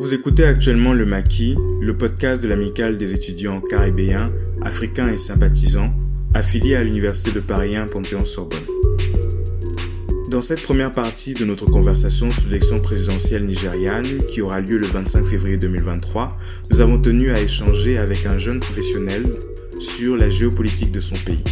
Vous écoutez actuellement Le Maquis, le podcast de l'amicale des étudiants caribéens, africains et sympathisants, affiliés à l'Université de Paris 1 Panthéon-Sorbonne. Dans cette première partie de notre conversation sur l'élection présidentielle nigériane qui aura lieu le 25 février 2023, nous avons tenu à échanger avec un jeune professionnel sur la géopolitique de son pays.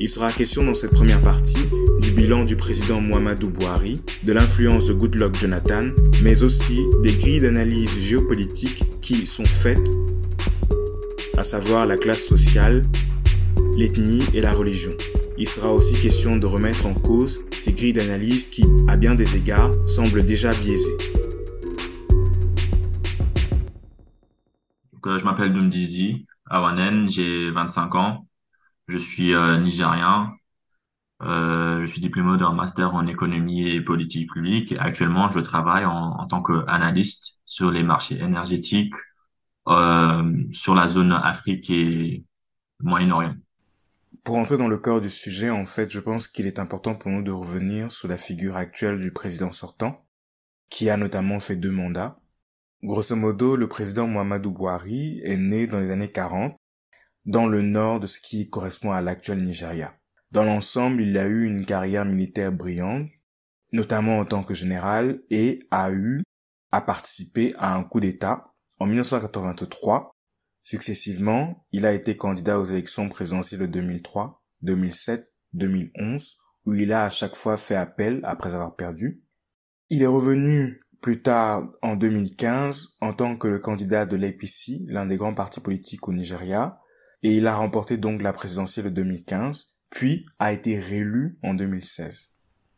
Il sera question dans cette première partie du bilan du président Muhammadu Buhari, de l'influence de Goodluck Jonathan, mais aussi des grilles d'analyse géopolitique qui sont faites, à savoir la classe sociale, l'ethnie et la religion. Il sera aussi question de remettre en cause ces grilles d'analyse qui, à bien des égards, semblent déjà biaisées. je m'appelle Awanen, j'ai 25 ans. Je suis euh, nigérien. Euh, je suis diplômé d'un master en économie et politique publique. Actuellement, je travaille en, en tant qu'analyste sur les marchés énergétiques euh, sur la zone Afrique et Moyen-Orient. Pour entrer dans le cœur du sujet, en fait, je pense qu'il est important pour nous de revenir sur la figure actuelle du président sortant, qui a notamment fait deux mandats. Grosso modo, le président Muhammadu Buhari est né dans les années 40 dans le nord de ce qui correspond à l'actuel Nigeria. Dans l'ensemble, il a eu une carrière militaire brillante, notamment en tant que général, et a eu à participer à un coup d'État en 1983. Successivement, il a été candidat aux élections présidentielles de 2003, 2007, 2011, où il a à chaque fois fait appel après avoir perdu. Il est revenu plus tard en 2015 en tant que le candidat de l'APC, l'un des grands partis politiques au Nigeria, et il a remporté donc la présidentielle de 2015, puis a été réélu en 2016.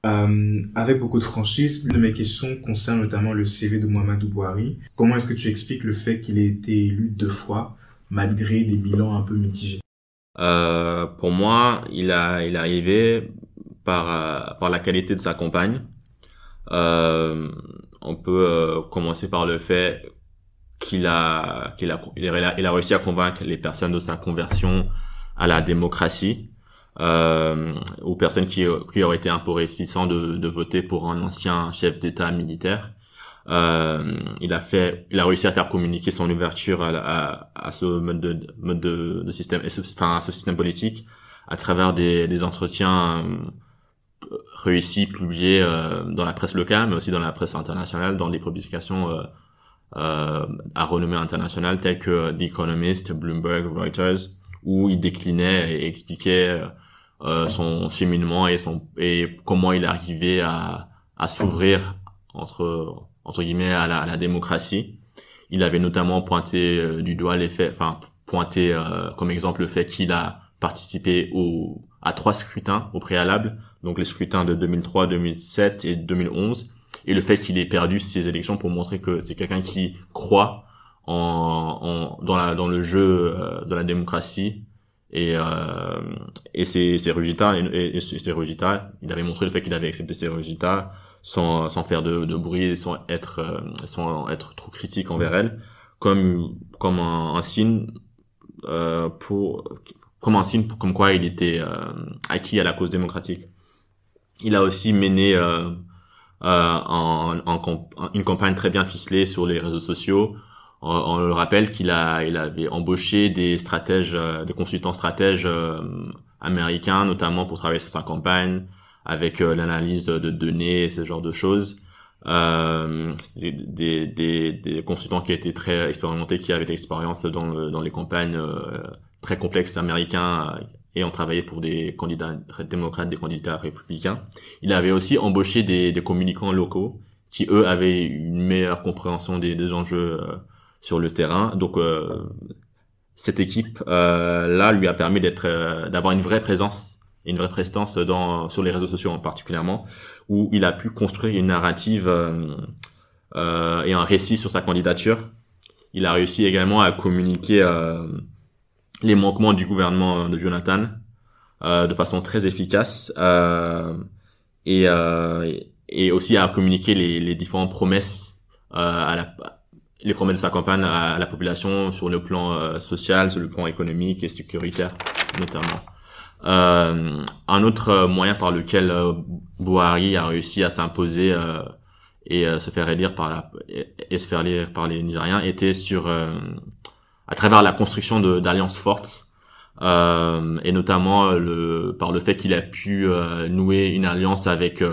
Euh, avec beaucoup de franchise, une de mes questions concerne notamment le CV de Mohamedou Bouhari. Comment est-ce que tu expliques le fait qu'il ait été élu deux fois, malgré des bilans un peu mitigés? Euh, Pour moi, il a il est arrivé par euh, par la qualité de sa campagne. Euh, on peut euh, commencer par le fait qu'il a, qu'il a, il a, réussi à convaincre les personnes de sa conversion à la démocratie, euh, aux personnes qui, qui auraient été un peu réticents de, de voter pour un ancien chef d'État militaire. Euh, il a fait, il a réussi à faire communiquer son ouverture à, à, à ce mode de, mode de, de système, enfin à ce système politique, à travers des, des entretiens euh, réussis publiés euh, dans la presse locale, mais aussi dans la presse internationale, dans des publications euh, à renommée internationale tels que The Economist, Bloomberg, Reuters, où il déclinait et expliquait euh, son cheminement et son et comment il arrivait à, à s'ouvrir entre entre guillemets à la, à la, démocratie. Il avait notamment pointé euh, du doigt les faits, enfin pointé euh, comme exemple le fait qu'il a participé au à trois scrutins au préalable, donc les scrutins de 2003, 2007 et 2011 et le fait qu'il ait perdu ces élections pour montrer que c'est quelqu'un qui croit en, en, dans la dans le jeu euh, de la démocratie. Et euh, et ses, ses résultats et, et, ses résultats il avait montré le fait qu'il avait accepté ses résultats sans sans faire de, de bruit sans être euh, sans être trop critique envers elle. Comme comme un, signe euh, pour comme un signe pour, comme quoi il était euh, acquis à la cause démocratique. Il a aussi mené euh, euh, en, en, une campagne très bien ficelée sur les réseaux sociaux. On, on le rappelle qu'il a, il avait embauché des stratèges, euh, des consultants stratèges euh, américains, notamment pour travailler sur sa campagne, avec l'analyse de données et ce genre de choses. Euh, des, des, des, consultants qui étaient très expérimentés, qui avaient de l'expérience dans, dans les campagnes très complexes américains et ont travaillé pour des candidats démocrates, des candidats républicains. Il avait aussi embauché des, des communicants locaux qui, eux, avaient une meilleure compréhension des, des enjeux euh, sur le terrain. Donc, euh, cette équipe euh, là lui a permis d'être, euh, d'avoir une vraie présence, une vraie prestance dans sur les réseaux sociaux en particulièrement, où il a pu construire une narrative et un récit sur sa candidature. Il a réussi également à communiquer les manquements du gouvernement de Jonathan euh, de façon très efficace euh, et, euh, et aussi à communiquer les, les différentes promesses euh, à la, les promesses de sa campagne à la population sur le plan euh, social, sur le plan économique et sécuritaire notamment. Euh, un autre moyen par lequel Buhari a réussi à s'imposer et se faire élire par la, et, se faire élire par les Nigériens était sur à travers la construction d'alliances fortes et notamment le par le fait qu'il a pu nouer une alliance avec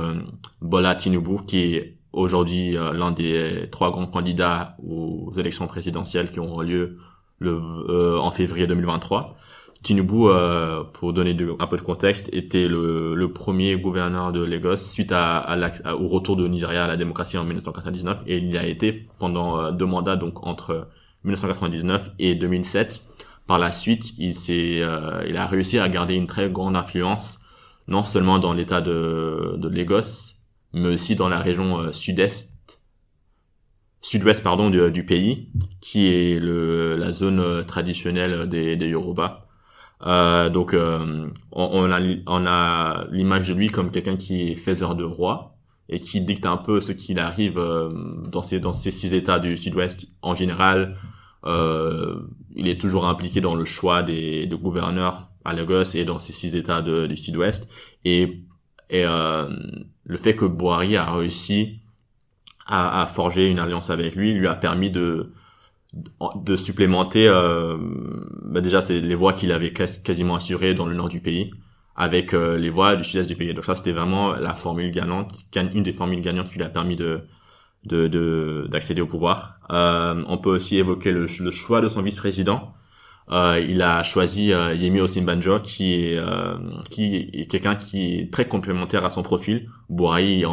Bola Tinubu qui est aujourd'hui l'un des trois grands candidats aux élections présidentielles qui auront lieu le, en février 2023 Tinubu, euh, pour donner un peu de contexte, était le, le, premier gouverneur de Lagos suite à, à, au retour de Nigeria à la démocratie en 1999 et il y a été pendant euh, deux mandats, donc entre 1999 et 2007. Par la suite, il s'est, euh, il a réussi à garder une très grande influence, non seulement dans l'État de, de Lagos, mais aussi dans la région euh, sud-est sud-ouest pardon du, pays qui est le, la zone traditionnelle des, des Yoruba euh, donc euh, on, a, on a l'image de lui comme quelqu'un qui est faiseur de roi et qui dicte un peu ce qu'il arrive euh, dans ces dans ces six États du Sud-Ouest en général. Euh, il est toujours impliqué dans le choix des, des gouverneurs à Lagos et dans ces six États du Sud-Ouest. Et et le fait que Boari a réussi à, à, forger une alliance avec lui lui a permis de de supplémenter euh, bah déjà c'est les voies qu'il avait quasiment assurées dans le nord du pays avec euh, les voies du sud-est du pays. Donc ça c'était vraiment la formule gagnante une des formules gagnantes qui lui a permis de de d'accéder au pouvoir. Euh, on peut aussi évoquer le, le choix de son vice-président. Euh, il a choisi euh, Yemi Osinbanjo qui est qui est quelqu'un qui est très complémentaire à son profil. Bouhari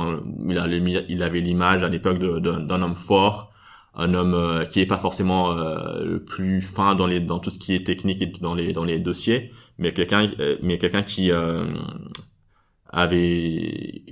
il, avait l'image à l'époque d'un homme fort un homme euh, qui est pas forcément euh, le plus fin dans les dans tout ce qui est technique et dans les dans les dossiers mais quelqu'un euh, mais quelqu'un qui avait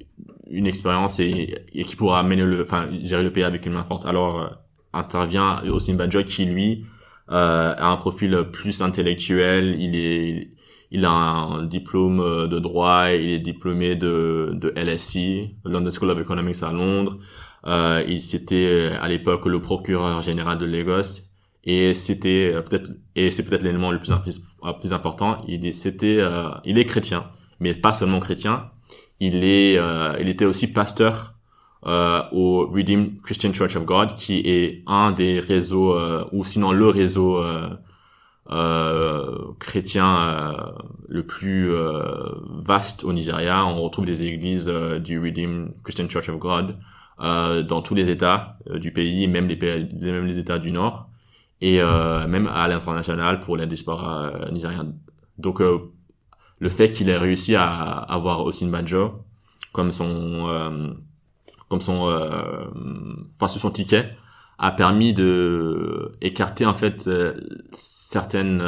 une expérience et, et qui pourra mener le enfin gérer le pays avec une main forte alors intervient aussi Banjo qui lui a un profil plus intellectuel il est il a un diplôme de droit il est diplômé de de LSE London School of Economics à Londres euh, il c'était euh, à l'époque le procureur général de Lagos et c'était euh, peut-être et c'est peut-être l'élément le plus, euh, plus important. Il c'était euh, il est chrétien, mais pas seulement chrétien. Il est il était aussi pasteur euh, au Redeemed Christian Church of God, qui est un des réseaux, euh, ou sinon le réseau euh, chrétien le plus vaste au Nigeria. On retrouve des églises du Redeemed Christian Church of God euh, dans tous les États euh, du pays, même les, États du Nord, et euh, même à l'international pour la diaspora nigérienne. Donc le fait qu'il ait réussi à avoir Osin Banjo comme son comme son enfin sur son ticket a permis de écarter en fait certaines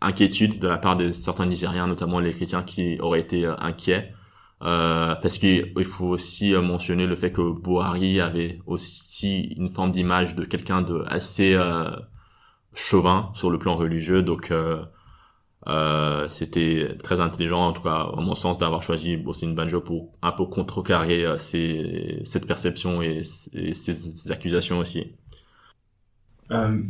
inquiétudes de la part de certains Nigériens, notamment les chrétiens qui auraient été inquiets. Euh, parce qu'il faut aussi euh, mentionner le fait que Buhari avait aussi une forme d'image de quelqu'un de assez euh, chauvin sur le plan religieux, donc euh, euh, c'était très intelligent, en tout cas à mon sens, d'avoir choisi Bossine Banjo pour un peu contrecarrer ces, cette perception et, ces, accusations aussi.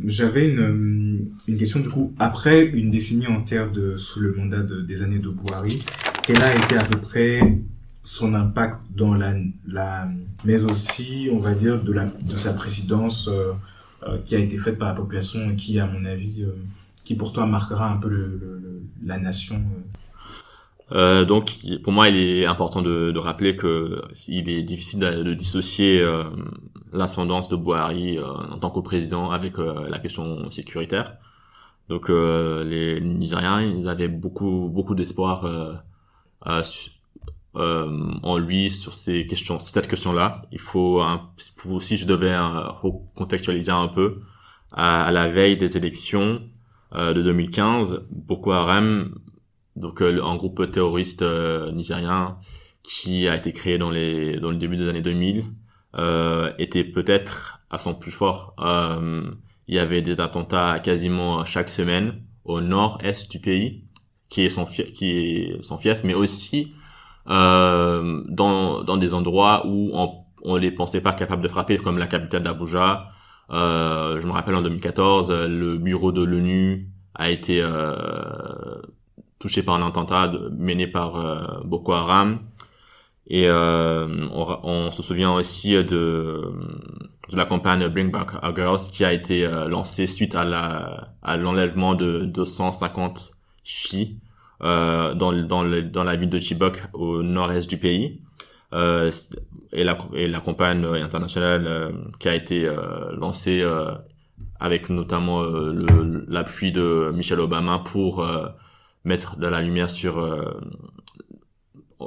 J'avais une, une question du coup après une décennie entière de sous le mandat de, des années de Buhari quel a été à peu près son impact dans la, la mais aussi on va dire de la de sa présidence euh, euh, qui a été faite par la population et qui à mon avis euh, qui pour toi marquera un peu le, la nation euh, donc pour moi il est important de, de rappeler que il est difficile de, dissocier l'ascendance de Buhari en tant que président avec la question sécuritaire donc les Nigériens ils avaient beaucoup beaucoup d'espoir euh, euh, en lui sur ces questions, cette question-là. Il faut, un, si je devais euh, recontextualiser un peu, à, la veille des élections de 2015, Boko Haram, donc un groupe terroriste nigérien qui a été créé dans les dans le début des années 2000, était peut-être à son plus fort. il y avait des attentats quasiment chaque semaine au nord-est du pays qui est son fief, qui est son fief, mais aussi euh, dans dans des endroits où on on les pensait pas capables de frapper, comme la capitale d'Abuja. Euh, je me rappelle en 2014, le bureau de l'ONU a été euh, touché par un attentat mené par euh, Boko Haram. Et euh, on, on, se souvient aussi de, la campagne Bring Back Our Girls qui a été euh, lancée suite à l'enlèvement de 250 filles euh, dans dans, le, dans la ville de Chibok au nord-est du pays. Euh, et la et la campagne internationale euh, qui a été lancée avec notamment l'appui de Michelle Obama pour mettre de la lumière sur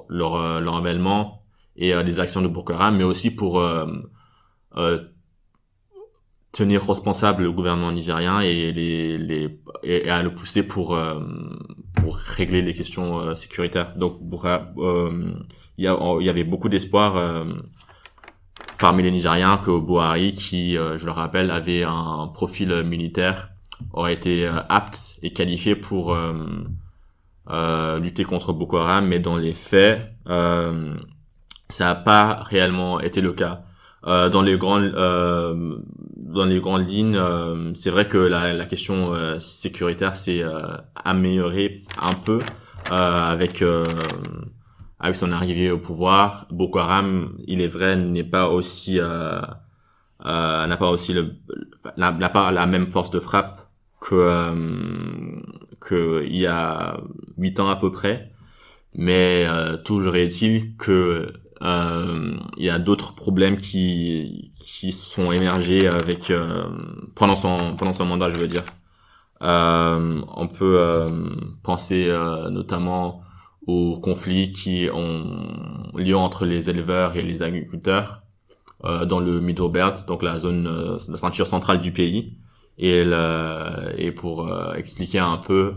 leur, euh, leur avènement et euh, les actions de Boko Haram, mais aussi pour euh, tenir responsable le gouvernement nigérien et les, les et, à le pousser pour pour régler les questions sécuritaires. Donc il y, avait beaucoup d'espoir parmi les Nigériens que Buhari, qui je le rappelle avait un profil militaire, aurait été apte et qualifié pour euh, lutter contre Boko Haram, mais dans les faits, euh, ça n'a pas réellement été le cas. Euh, dans les grandes euh, dans les grandes lignes, euh, c'est vrai que la question sécuritaire s'est améliorée un peu avec avec son arrivée au pouvoir. Boko Haram, il est vrai, n'est pas aussi n'a pas aussi le n'a pas la même force de frappe que euh, que il y a huit ans à peu près, mais euh, toujours est-il que euh, il y a d'autres problèmes qui qui sont émergés avec euh, pendant son pendant son mandat, je veux dire. Euh, on peut penser notamment aux conflits qui ont lieu entre les éleveurs et les agriculteurs dans le Middle Belt, donc la zone, la ceinture centrale du pays. Et le, et pour euh, expliquer un peu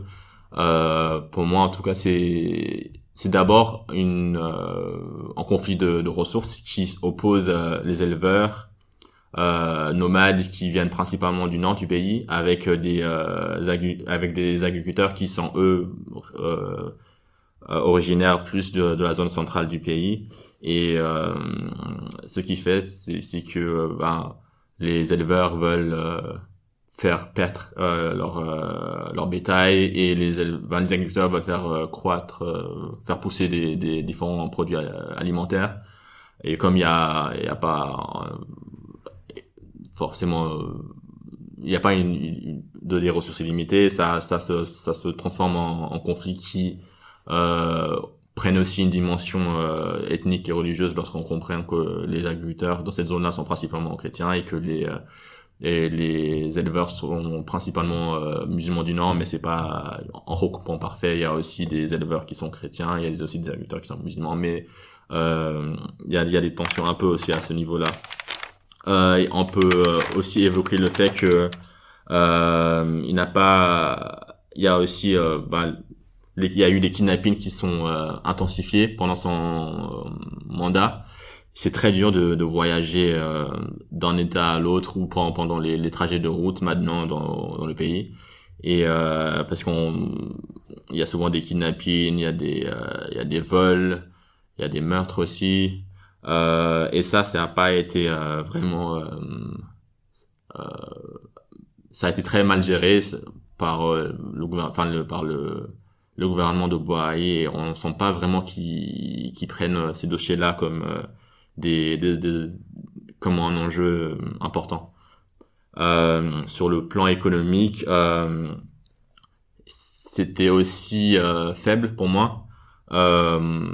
euh, pour moi en tout cas c'est c'est d'abord une euh, un conflit de, de, ressources qui oppose euh, les éleveurs euh, nomades qui viennent principalement du nord du pays avec des avec des agriculteurs qui sont eux originaires plus de, de, la zone centrale du pays. Et ce qui fait c'est que ben, les éleveurs veulent faire perdre euh, leur euh, leur bétail et les ben, les agriculteurs veulent faire euh, croître faire pousser des, des différents produits alimentaires. Et comme il y a il y a pas forcément il n'y a pas une, de des ressources illimitées ça ça se ça se transforme en, en conflit qui prennent aussi une dimension ethnique et religieuse lorsqu'on comprend que les agriculteurs dans cette zone-là sont principalement chrétiens et que les et les éleveurs sont principalement euh, musulmans du Nord, mais c'est pas en recoupant parfait. Il y a aussi des éleveurs qui sont chrétiens, il y a aussi des agriculteurs qui sont musulmans, mais euh, il, y a, il y a des tensions un peu aussi à ce niveau-là. Euh, on peut euh, aussi évoquer le fait que euh, il n'a pas, il y a aussi, bah, il y a eu des kidnappings qui sont intensifiés pendant son mandat. C'est très dur de, de voyager euh, d'un état à l'autre ou pendant les, les, trajets de route maintenant dans, dans le pays. Et euh, parce qu'on il y a souvent des kidnappings il y a des euh, il y a des vols il y a des meurtres aussi. Euh, et ça ça n'a pas été euh, vraiment euh, ça a été très mal géré par le gouvernement enfin par le le gouvernement de Boahi et on sent pas vraiment qu'ils prennent ces dossiers là comme des, des, des comme un enjeu euh, important. Euh, sur le plan économique, euh, c'était aussi euh, faible pour moi. Euh,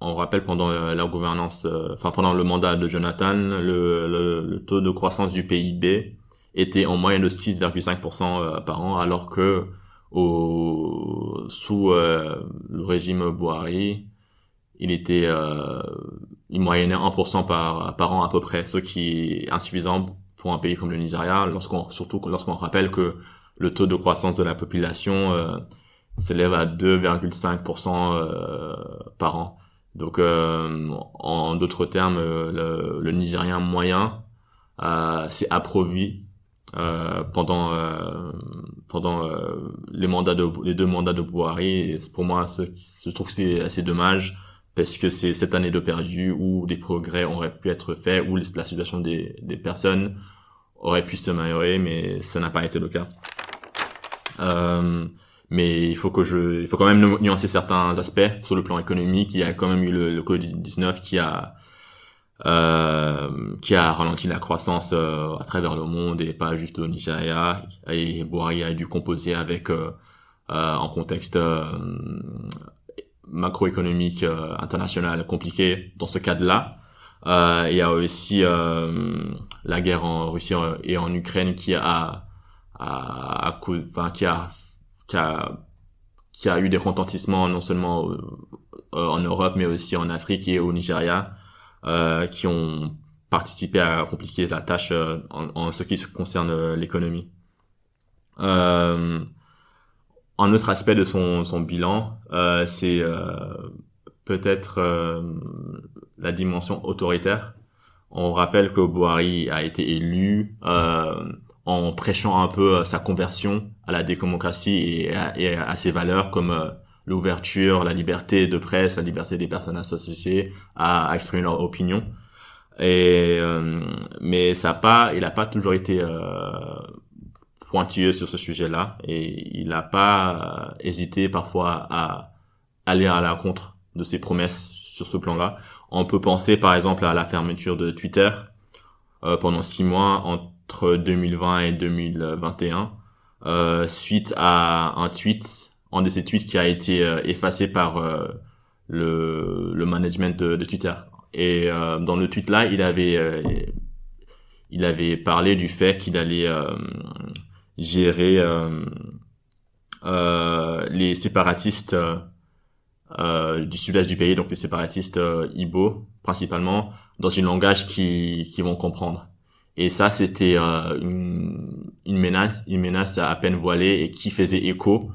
on rappelle pendant la gouvernance, enfin pendant le mandat de Jonathan, le, le, taux de croissance du PIB était en moyenne de 6,5% par an, alors que au, sous le régime Buhari, il était euh, il moyennait 1% par par an à peu près, ce qui est insuffisant pour un pays comme le Nigeria, lorsqu'on surtout lorsqu'on rappelle que le taux de croissance de la population euh, s'élève à 2,5% euh, par an. Donc euh, en d'autres termes, le, le Nigérien moyen euh, s'est approvi euh, pendant euh, pendant euh, les mandats de les deux mandats de Buhari. Pour moi, je trouve c'est assez dommage parce que c'est cette année de perdu où des progrès auraient pu être faits, où la situation des, des personnes aurait pu s'améliorer, mais ça n'a pas été le cas. Euh, mais il faut que je, il faut quand même nuancer certains aspects sur le plan économique. Il y a quand même eu le, le Covid-19 qui a euh, qui a ralenti la croissance euh, à travers le monde et pas juste au Nigeria. Et Buhari a dû composer avec euh, euh en contexte macroéconomique international compliqué dans ce cadre-là. il y a aussi la guerre en Russie et en Ukraine qui a, a, a enfin, qui a qui a qui a eu des retentissements non seulement euh, en Europe mais aussi en Afrique et au Nigeria euh, qui ont participé à compliquer la tâche euh, en, ce qui concerne l'économie. un autre aspect de son, son bilan, c'est peut-être la dimension autoritaire. On rappelle que Buhari a été élu en prêchant un peu euh, sa conversion à la démocratie et à, ses valeurs comme euh, l'ouverture, la liberté de presse, la liberté des personnes associées à, exprimer leur opinion. Et euh, mais ça pas, il a pas toujours été pointilleux sur ce sujet-là et il n'a pas hésité parfois à aller à la contre de ses promesses sur ce plan-là. On peut penser par exemple à la fermeture de Twitter pendant six mois en 2020 et 2021 euh, suite à un tweet, un de ces tweets qui a été euh, effacé par euh, le, le management de, Twitter. Et dans le tweet là, il avait il avait parlé du fait qu'il allait gérer les séparatistes du sud-est du pays, donc les séparatistes Ibo principalement, dans un langage qui, qui vont comprendre. Et ça, c'était euh, une, une, menace, une menace à peine voilée et qui faisait écho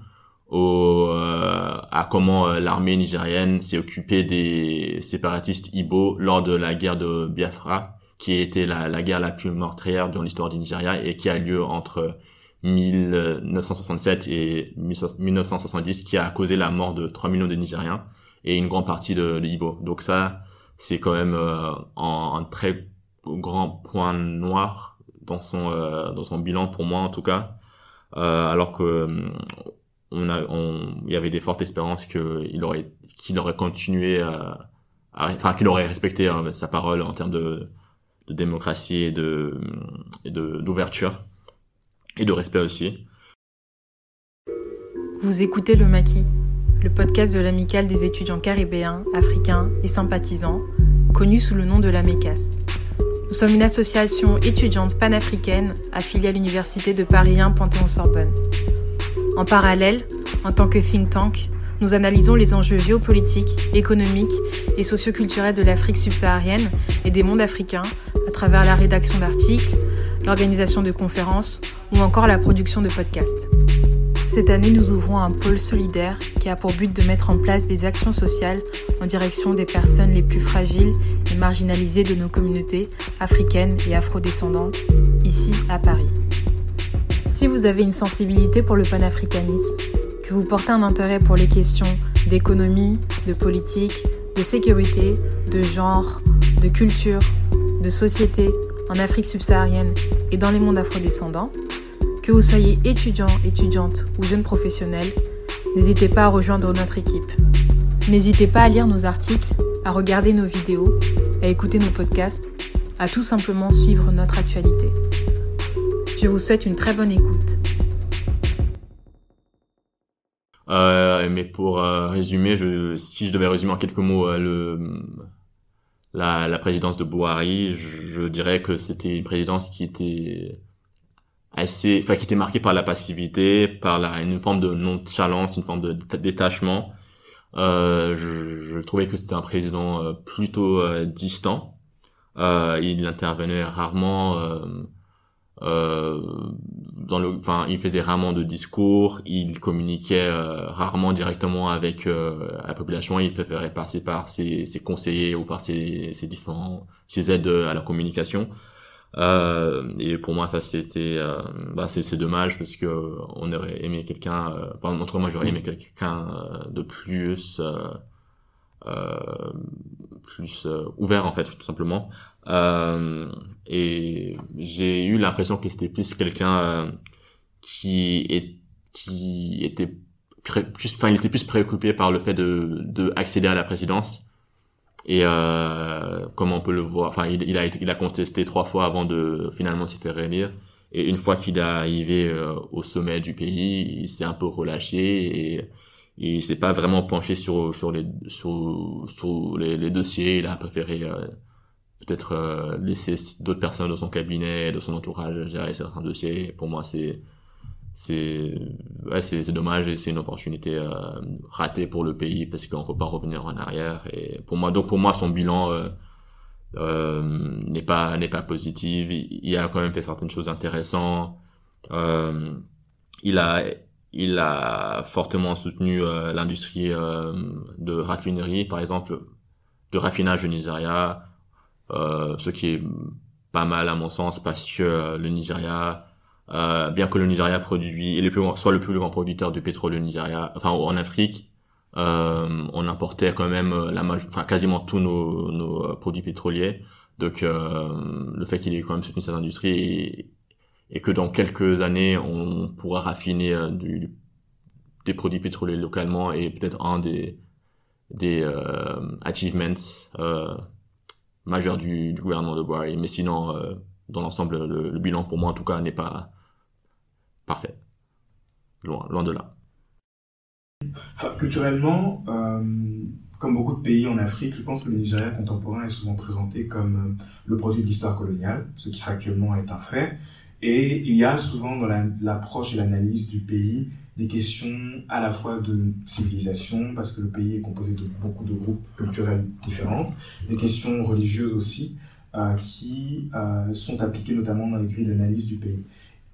au, euh, à comment euh, l'armée nigérienne s'est occupée des séparatistes Ibo lors de la guerre de Biafra, qui était la, la guerre la plus meurtrière dans l'histoire du Nigeria et qui a lieu entre 1967 et 1970, qui a causé la mort de 3 millions de Nigériens et une grande partie de, de. Donc ça, c'est quand même euh, un, un très grand point noir dans son euh, dans son bilan pour moi en tout cas euh, alors que on il y avait des fortes espérances que il aurait qu'il aurait continué à, enfin qu'il aurait respecté hein, sa parole en termes de, démocratie et de d'ouverture et de respect aussi vous écoutez le maquis le podcast de l'amicale des étudiants caribéens, africains et sympathisants, connu sous le nom de la MECAS. Nous sommes une association étudiante panafricaine affiliée à l'Université de Paris 1 Panthéon-Sorbonne. En parallèle, en tant que think tank, nous analysons les enjeux géopolitiques, économiques et socioculturels de l'Afrique subsaharienne et des mondes africains à travers la rédaction d'articles, l'organisation de conférences ou encore la production de podcasts. Cette année, nous ouvrons un pôle solidaire qui a pour but de mettre en place des actions sociales en direction des personnes les plus fragiles et marginalisées de nos communautés africaines et afrodescendantes, ici à Paris. Si vous avez une sensibilité pour le panafricanisme, que vous portez un intérêt pour les questions d'économie, de politique, de sécurité, de genre, de culture, de société en Afrique subsaharienne et dans les mondes afrodescendants, que vous soyez étudiant, étudiante ou jeune professionnel, n'hésitez pas à rejoindre notre équipe. N'hésitez pas à lire nos articles, à regarder nos vidéos, à écouter nos podcasts, à tout simplement suivre notre actualité. Je vous souhaite une très bonne écoute. Euh, mais pour euh, résumer, si je devais résumer en quelques mots euh, la, présidence de Buhari, je, dirais que c'était une présidence qui était assez, enfin, qui était marqué par la passivité, par une forme de nonchalance, une forme de détachement. Je, trouvais que c'était un président plutôt distant. Il intervenait rarement euh, euh, dans le, enfin, il faisait rarement de discours. Il communiquait rarement directement avec la population. Il préférait passer par ses, ses conseillers ou par ses, ses différents, ses aides à la communication. Euh, et pour moi, ça c'était, euh, bah c'est dommage parce que on aurait aimé quelqu'un, euh, enfin, entre moi j'aurais aimé quelqu'un euh, de plus, euh, plus ouvert en fait, tout simplement. et j'ai eu l'impression que c'était plus quelqu'un qui est, qui était plus, enfin, il était plus préoccupé par le fait de, de accéder à la présidence. Et euh, comme on peut le voir, enfin, il, a contesté trois fois avant de finalement se faire réélire. Et une fois qu'il est arrivé euh, au sommet du pays, il s'est un peu relâché il s'est pas vraiment penché sur sur les sur, sur les, les dossiers. Il a préféré euh, peut-être euh, laisser d'autres personnes de son cabinet, de son entourage gérer certains dossiers. Pour moi, c'est c'est ouais, c'est dommage et c'est une opportunité euh, ratée pour le pays parce qu'on peut pas revenir en arrière et pour moi donc pour moi son bilan euh, euh, n'est pas n'est pas positif il, a quand même fait certaines choses intéressantes euh, il a il a fortement soutenu euh, l'industrie de raffinerie par exemple de raffinage au Nigeria ce qui est pas mal à mon sens parce que le Nigeria euh, bien que le Nigeria produit, soit le plus grand producteur de pétrole au Nigeria, enfin en Afrique, euh, on importait quand même euh, la enfin quasiment tous nos, nos euh, produits pétroliers. Donc euh, le fait qu'il ait quand même soutenu cette industrie et, que dans quelques années on pourra raffiner du, des produits pétroliers localement et peut-être un des des achievements majeurs du, gouvernement de Buhari. Mais sinon, dans l'ensemble, le, bilan pour moi en tout cas n'est pas parfait. Loin, loin de là. Culturellement, euh, comme beaucoup de pays en Afrique, je pense que le Nigeria contemporain est souvent présenté comme euh, le produit de l'histoire coloniale, ce qui factuellement est un fait. Et il y a souvent dans l'approche et l'analyse du pays des questions à la fois de civilisation, parce que le pays est composé de beaucoup de groupes culturels différents, des questions religieuses aussi, euh, qui euh, sont appliquées notamment dans les grilles d'analyse du pays.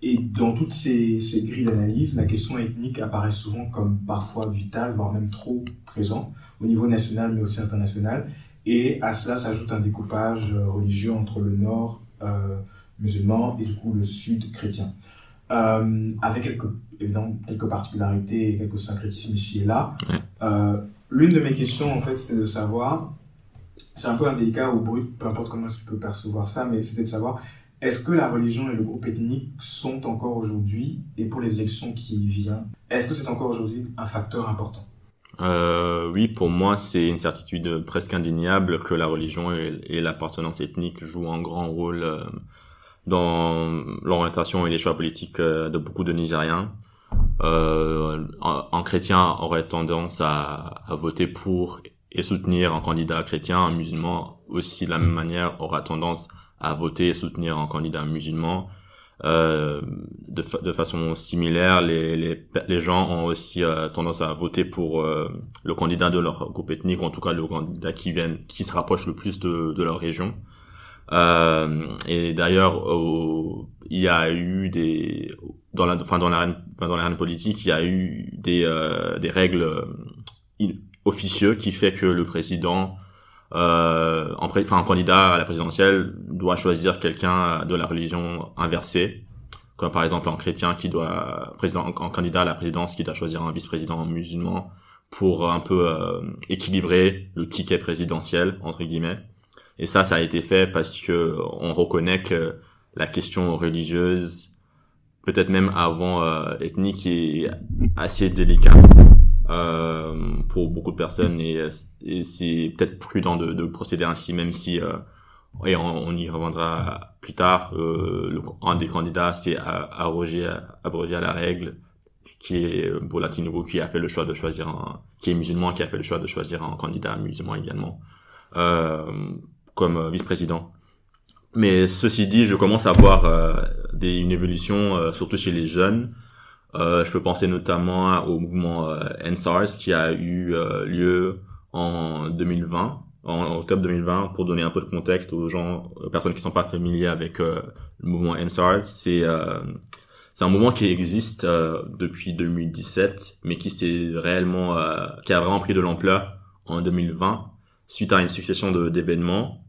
Et dans toutes ces, grilles d'analyse, la question ethnique apparaît souvent comme parfois vitale, voire même trop présent, au niveau national mais aussi international. Et à cela s'ajoute un découpage euh, religieux entre le nord euh, musulman et du coup le sud chrétien. Euh, avec quelques, évidemment quelques particularités et quelques syncrétismes ici et là. Euh, L'une de mes questions, en fait, c'était de savoir, c'est un peu indélicat ou brut, peu importe comment tu peux percevoir ça, mais c'était de savoir est-ce que la religion et le groupe ethnique sont encore aujourd'hui, et pour les élections qui viennent, est-ce que c'est encore aujourd'hui un facteur important? Euh, Oui, pour moi, c'est une certitude presque indéniable que la religion et, l'appartenance ethnique jouent un grand rôle dans l'orientation et les choix politiques euh, de beaucoup de Nigériens. Euh, un, chrétien aurait tendance à, voter pour et soutenir un candidat chrétien, un musulman aussi de la même manière aura tendance à voter et soutenir un candidat musulman. Euh, de, de, façon similaire, les, les, les gens ont aussi euh, tendance à voter pour euh, le candidat de leur groupe ethnique, en tout cas le candidat qui vient, qui se rapproche le plus de, de leur région. Euh, et d'ailleurs, il y a eu des dans la, enfin dans l'arène, dans l'arène politique, il y a eu des euh, des règles officieuses qui fait que le président euh, enfin un candidat à la présidentielle doit choisir quelqu'un de la religion inversée, comme par exemple un chrétien qui doit président, un candidat à la présidence qui doit choisir un vice-président musulman pour un peu euh, équilibrer le ticket présidentiel entre guillemets. Et ça, ça a été fait parce que on reconnaît que la question religieuse, peut-être même avant euh, ethnique, est assez délicate euh, pour beaucoup de personnes. Et, c'est peut-être prudent de, de, procéder ainsi même si euh, et on, y reviendra plus tard. Un des candidats c'est abroger abroger à la règle qui est Bola Tinubu qui a fait le choix de choisir qui est musulman qui a fait le choix de choisir un candidat musulman également comme vice-président. Mais ceci dit je commence à voir euh, des, une évolution surtout chez les jeunes. Euh, je peux penser notamment au mouvement euh, NSARS qui a eu euh, lieu en 2020, en octobre 2020, pour donner un peu de contexte aux gens, aux personnes qui sont pas familiers avec le mouvement NSARS. C'est un mouvement qui existe depuis 2017, mais qui s'est réellement, qui a vraiment pris de l'ampleur en 2020 suite à une succession d'événements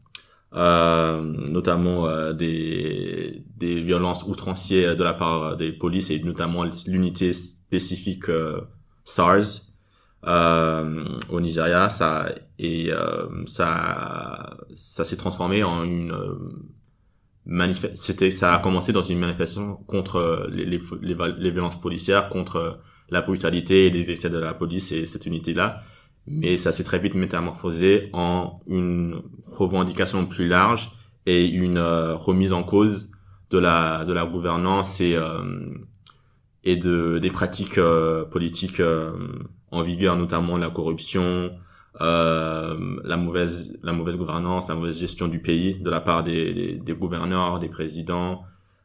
euh, notamment euh, des, des violences outrancières de la part des polices et notamment l'unité spécifique euh, SARS au Nigeria. Ça et ça ça s'est transformé en une c'était ça a commencé dans une manifestation contre les, les, les, violences policières contre la brutalité et les excès de la police et cette unité-là. Mais ça s'est très vite métamorphosé en une revendication plus large et une euh, remise en cause de la de la gouvernance et euh, et de des pratiques euh, politiques en vigueur, notamment la corruption, la mauvaise la mauvaise gouvernance, la mauvaise gestion du pays de la part des, des, gouverneurs, des présidents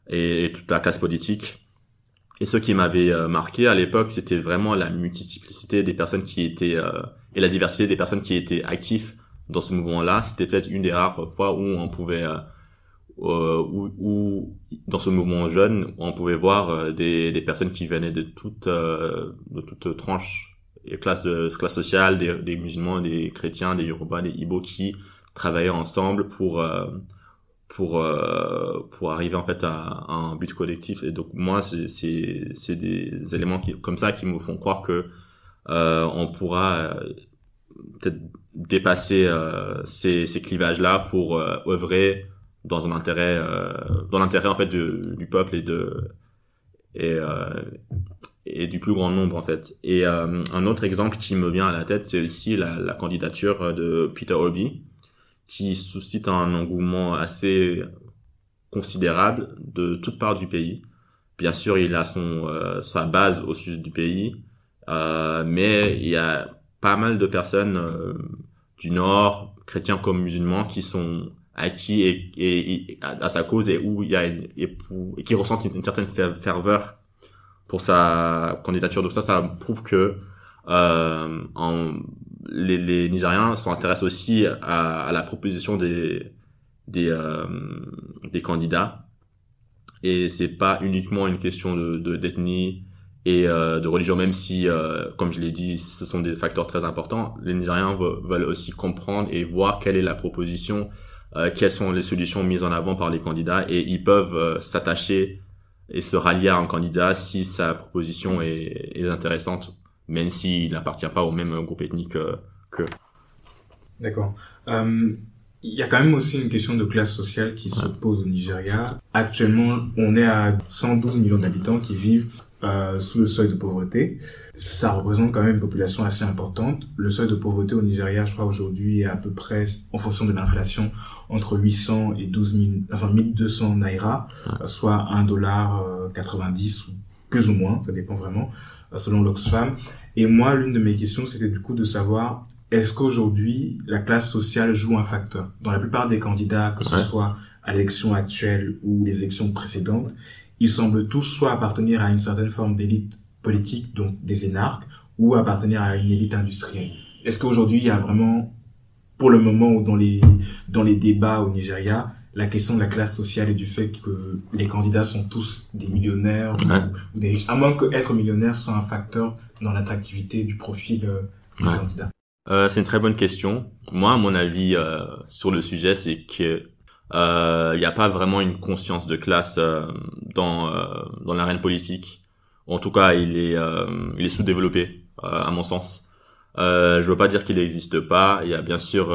et, toute la classe politique. Et ce qui m'avait marqué à l'époque, c'était vraiment la multiplicité des personnes qui étaient et la diversité des personnes qui étaient actifs dans ce mouvement-là. C'était peut-être une des rares fois où on pouvait euh, où, dans ce mouvement jeune, on pouvait voir euh, des, des personnes qui venaient de toutes euh, de toutes tranches et classes de classe sociale, des, des, musulmans, des chrétiens, des Yoruba, des Ibo qui travaillaient ensemble pour pour pour arriver en fait à, un but collectif. Et donc moi, c'est c'est des éléments qui comme ça qui me font croire que on pourra peut-être dépasser ces, ces clivages là pour œuvrer dans un intérêt euh, dans l'intérêt en fait du peuple et de et euh, et du plus grand nombre en fait. Et euh, un autre exemple qui me vient à la tête, c'est aussi la, la candidature de Peter Obi, qui suscite un engouement assez considérable de toutes parts du pays. Bien sûr, il a son sa base au sud du pays, euh, mais il y a pas mal de personnes du nord, chrétiens comme musulmans, qui sont acquis et, et, à sa cause et où il y a et, et qui ressent une, certaine ferveur pour sa candidature. Donc ça, ça prouve que euh, les, les Nigériens s'intéressent aussi à, à, la proposition des des, euh, des candidats et c'est pas uniquement une question de d'ethnie et euh, de religion même si euh, comme je l'ai dit ce sont des facteurs très importants les Nigériens veulent aussi comprendre et voir quelle est la proposition euh, quelles sont les solutions mises en avant par les candidats et ils peuvent s'attacher et se rallier à un candidat si sa proposition est, est intéressante, même s'il n'appartient pas au même groupe ethnique que. D'accord. Euh, il y a quand même aussi une question de classe sociale qui se pose au Nigeria. Actuellement, on est à 112 millions d'habitants qui vivent euh, sous le seuil de pauvreté. Ça représente quand même une population assez importante. Le seuil de pauvreté au Nigeria, je crois aujourd'hui, est à peu près, en fonction de l'inflation, entre 800 et 12 000, enfin 1200 naira, soit 1 dollar 90 ou plus ou moins, ça dépend vraiment, euh, selon l'Oxfam. Et moi, l'une de mes questions, c'était du coup de savoir est-ce qu'aujourd'hui la classe sociale joue un facteur? Dans la plupart des candidats, que ce soit à l'élection actuelle ou les élections précédentes, ils semblent tous soit appartenir à une certaine forme d'élite politique, donc des énarques, ou appartenir à une élite industrielle. Est-ce qu'aujourd'hui, il y a vraiment, pour le moment, ou dans les, dans les débats au Nigeria, la question de la classe sociale et du fait que les candidats sont tous des millionnaires ou, des riches, à moins que être millionnaire soit un facteur dans l'attractivité du profil euh, du candidat? Euh, c'est une très bonne question. Moi, mon avis euh, sur le sujet, c'est que il euh, n'y a pas vraiment une conscience de classe euh, dans euh, dans l'arène politique. En tout cas, il est il est sous-développé à mon sens. Euh, je veux pas dire qu'il n'existe pas. Il y a bien sûr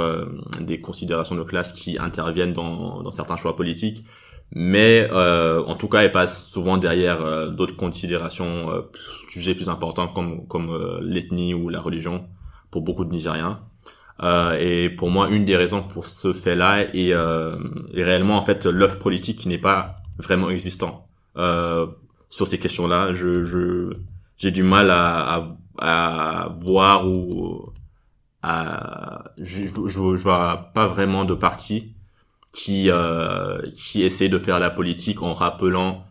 des considérations de classe qui interviennent dans, dans certains choix politiques, mais euh, en tout cas, elles passent souvent derrière d'autres considérations jugées plus importantes comme comme l'ethnie ou la religion pour beaucoup de Nigériens. Euh, et pour moi, une des raisons pour ce fait-là est, euh, est réellement en fait l'œuvre politique qui n'est pas vraiment existant euh, sur ces questions-là. Je, je j'ai du mal à, à, à voir ou à je, je, vois pas vraiment de parti qui euh, qui essaie de faire la politique en rappelant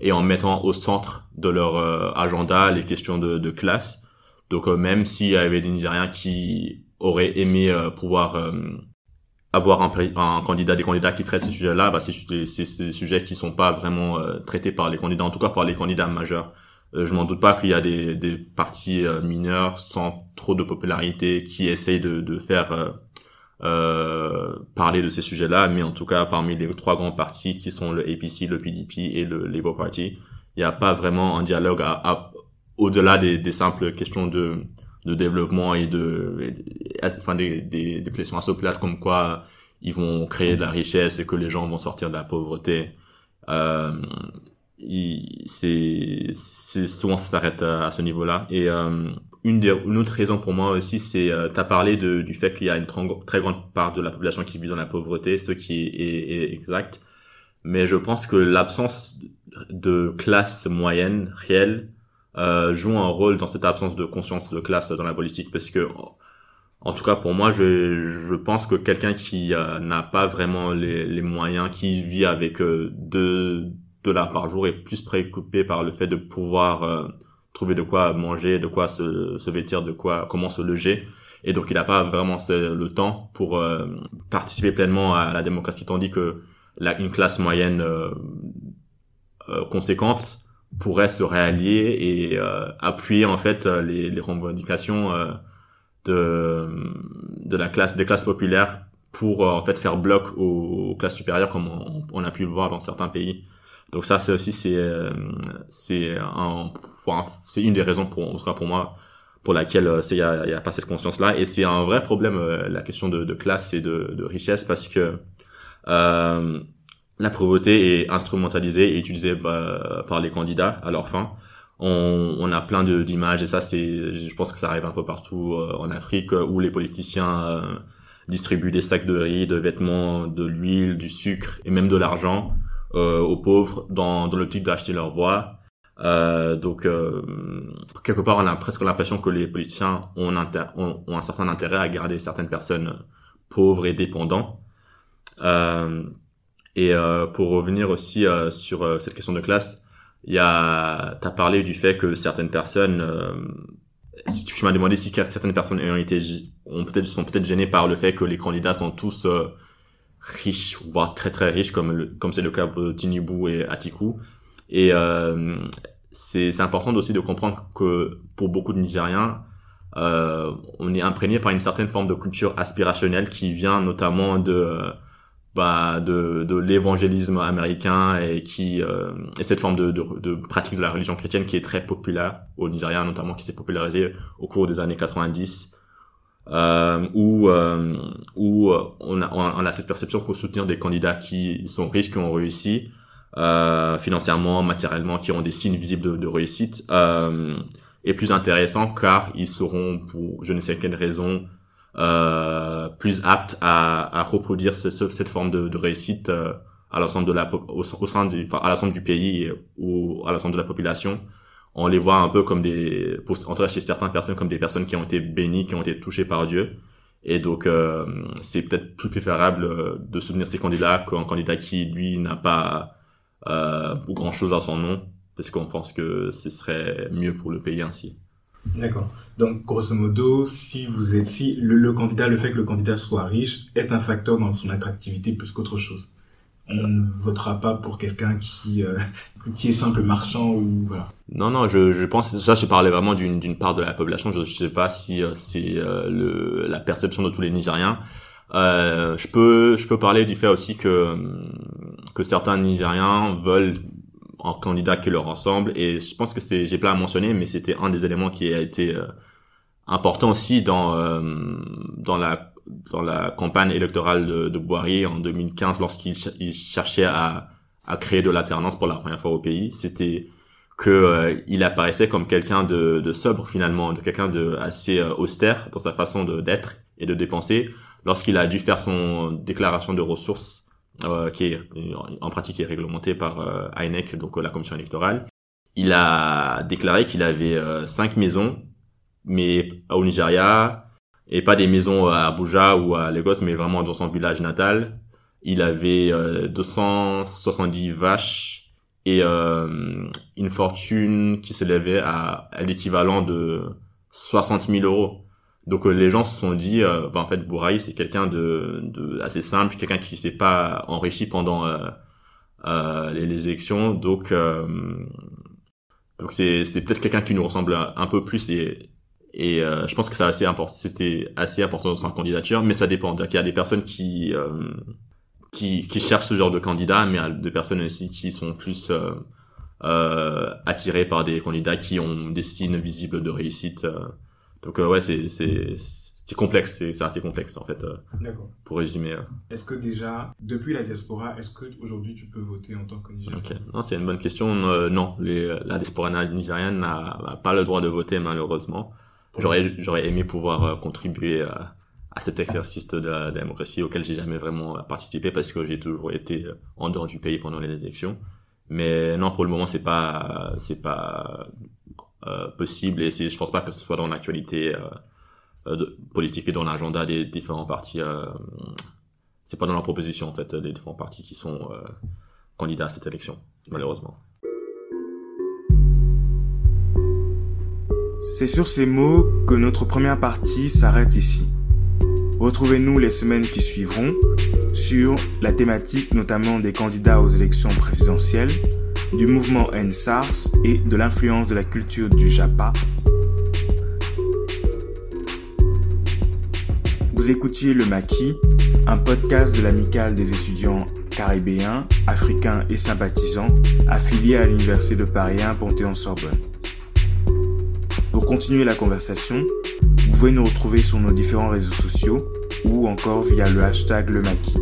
et en mettant au centre de leur euh, agenda les questions de, de classe. Donc euh, même s'il y avait des Nigériens qui aurait aimé euh, pouvoir euh, avoir un, un, candidat, des candidats qui traitent ces sujets-là, bah, c'est des sujets qui sont pas vraiment euh, traités par les candidats, en tout cas par les candidats majeurs. je m'en doute pas qu'il y a des, des partis mineurs sans trop de popularité qui essayent de, de faire parler de ces sujets-là, mais en tout cas parmi les trois grands partis qui sont le APC, le PDP et le Labour Party, il n'y a pas vraiment un dialogue à, au-delà des, des simples questions de de développement et de enfin des, des, des questions assez comme quoi ils vont créer de la richesse et que les gens vont sortir de la pauvreté. Euh, c'est souvent ça s'arrête à, ce niveau-là. Et euh, une, des, une autre raison pour moi aussi c'est euh, tu parlé de, du fait qu'il y a une très grande part de la population qui vit dans la pauvreté ce qui est, est, exact. Mais je pense que l'absence de classe moyenne réelle euh, joue un rôle dans cette absence de conscience de classe dans la politique parce que en tout cas pour moi je, je pense que quelqu'un qui euh, n'a pas vraiment les, les moyens qui vit avec euh, deux dollars par jour est plus préoccupé par le fait de pouvoir euh, trouver de quoi manger, de quoi se, se, vêtir, de quoi comment se loger. Et donc il n'a pas vraiment le temps pour euh, participer pleinement à la démocratie, tandis que la, une classe moyenne euh, conséquente pourrait se réallier et appuyer en fait les, les revendications de, de la classe des classes populaires pour en fait faire bloc aux, classes supérieures comme on, on, a pu le voir dans certains pays. Donc ça, c'est aussi c'est euh, c'est un c'est une des raisons pour en tout cas pour moi pour laquelle euh, il y a, y a pas cette conscience là et c'est un vrai problème euh, la question de, de classe et de, de richesse parce que euh, la pauvreté est instrumentalisée et utilisée bah, par les candidats à leur fin. On, on a plein d'images et ça c'est je pense que ça arrive un peu partout en Afrique où les politiciens distribuent des sacs de riz, de vêtements, de l'huile, du sucre et même de l'argent euh, aux pauvres dans, dans l'optique d'acheter leur voix. Euh, donc euh, quelque part, on a presque l'impression que les politiciens ont, ont, ont, un certain intérêt à garder certaines personnes pauvres et dépendants. Euh, et euh, pour revenir aussi euh, sur cette question de classe, il y a, t'as parlé du fait que certaines personnes, si tu, m'as demandé si certaines personnes ont été, ont peut-être sont peut-être gênées par le fait que les candidats sont tous riches, voire très très riches, comme comme c'est le cas de Tinubu et Atiku. Et euh, c'est important aussi de comprendre que pour beaucoup de Nigériens, euh, on est imprégné par une certaine forme de culture aspirationnelle qui vient notamment de bah, de, de l'évangélisme américain et qui euh, et cette forme de, de, de, pratique de la religion chrétienne qui est très populaire au Nigeria notamment qui s'est popularisée au cours des années 90 euh, où euh, où on a, on a cette perception qu'on soutenir des candidats qui sont riches, qui ont réussi euh, financièrement, matériellement, qui ont des signes visibles de, de réussite, euh, est plus intéressant car ils seront pour je ne sais quelle raison plus aptes à, à reproduire ce, cette forme de, de réussite euh, à l'ensemble de la au, au sein du enfin, à l'ensemble du pays ou à l'ensemble de la population on les voit un peu comme des, pour entrer chez certaines personnes comme des personnes qui ont été bénies, qui ont été touchées par Dieu. Et donc, euh, c'est peut-être plus préférable euh, de soutenir ces candidats qu'un candidat qui, lui, n'a pas euh, grand-chose à son nom, parce qu'on pense que ce serait mieux pour le pays ainsi. D'accord. Donc, grosso modo, si vous êtes, si le, candidat, le fait que le candidat soit riche est un facteur dans son attractivité plus qu'autre chose on ne votera pas pour quelqu'un qui euh, qui est simple marchand ou voilà. Non non, je je pense ça je parlais vraiment d'une d'une part de la population, je, je sais pas si euh, c'est euh, le la perception de tous les Nigériens. Euh, je peux je peux parler du fait aussi que que certains Nigériens veulent un candidat qui leur ressemble. Et je pense que c'est j'ai pas à mentionner mais c'était un des éléments qui a été important aussi dans dans la dans la campagne électorale de, de Boiry en 2015 lorsqu'il cherchait à, à créer de l'alternance pour la première fois au pays, c'était que euh, il apparaissait comme quelqu'un de, de, sobre finalement, de quelqu'un de assez euh, austère dans sa façon d'être et de dépenser. Lorsqu'il a dû faire son déclaration de ressources euh, qui est en pratique est réglementée par euh, donc la commission électorale. Il a déclaré qu'il avait cinq maisons mais au Nigeria, et pas des maisons à Abuja ou à Lagos, mais vraiment dans son village natal. Il avait euh, 270 vaches et euh, une fortune qui s'élevait à, à l'équivalent de 60 000 euros. Donc euh, les gens se sont dit, euh, bah, en fait, Bouraï c'est quelqu'un de, de, assez simple, quelqu'un qui s'est pas enrichi pendant euh, les, les, élections, donc donc c'est peut-être quelqu'un qui nous ressemble un, peu plus et et euh, je pense que c'est assez important, c'était assez important dans sa candidature, mais ça dépend. Il y a des personnes qui, euh, qui, qui cherchent ce genre de candidat, mais il y a des personnes aussi qui sont plus euh, euh attirées par des candidats qui ont des signes visibles de réussite. Donc ouais, c'est c'est c'est complexe, c'est assez complexe en fait. Euh, D'accord. Pour résumer. Euh. Est-ce que déjà, depuis la diaspora, est-ce que aujourd'hui tu peux voter en tant que Nigérien Ok, non, c'est une bonne question. Euh, non, les, la diaspora nigérienne n'a pas le droit de voter malheureusement. J'aurais j'aurais aimé pouvoir contribuer à, à cet exercice de la, démocratie auquel j'ai jamais vraiment participé parce que j'ai toujours été en dehors du pays pendant les élections. Mais non, pour le moment, c'est pas c'est pas possible et je pense pas que ce soit dans l'actualité euh, de, politique et dans l'agenda des différents partis. Euh, c'est pas dans leur proposition en fait, des différents partis qui sont euh, candidats à cette élection, malheureusement. C'est sur ces mots que notre première partie s'arrête ici. Retrouvez-nous les semaines qui suivront sur la thématique notamment des candidats aux élections présidentielles, du mouvement NSARS et de l'influence de la culture du Japa Vous écoutiez Le Maquis, un podcast de l'amicale des étudiants caribéens, africains et sympathisants affiliés à l'Université de Paris 1 Panthéon-Sorbonne. Pour continuer la conversation, vous pouvez nous retrouver sur nos différents réseaux sociaux ou encore via le hashtag Le Maquis.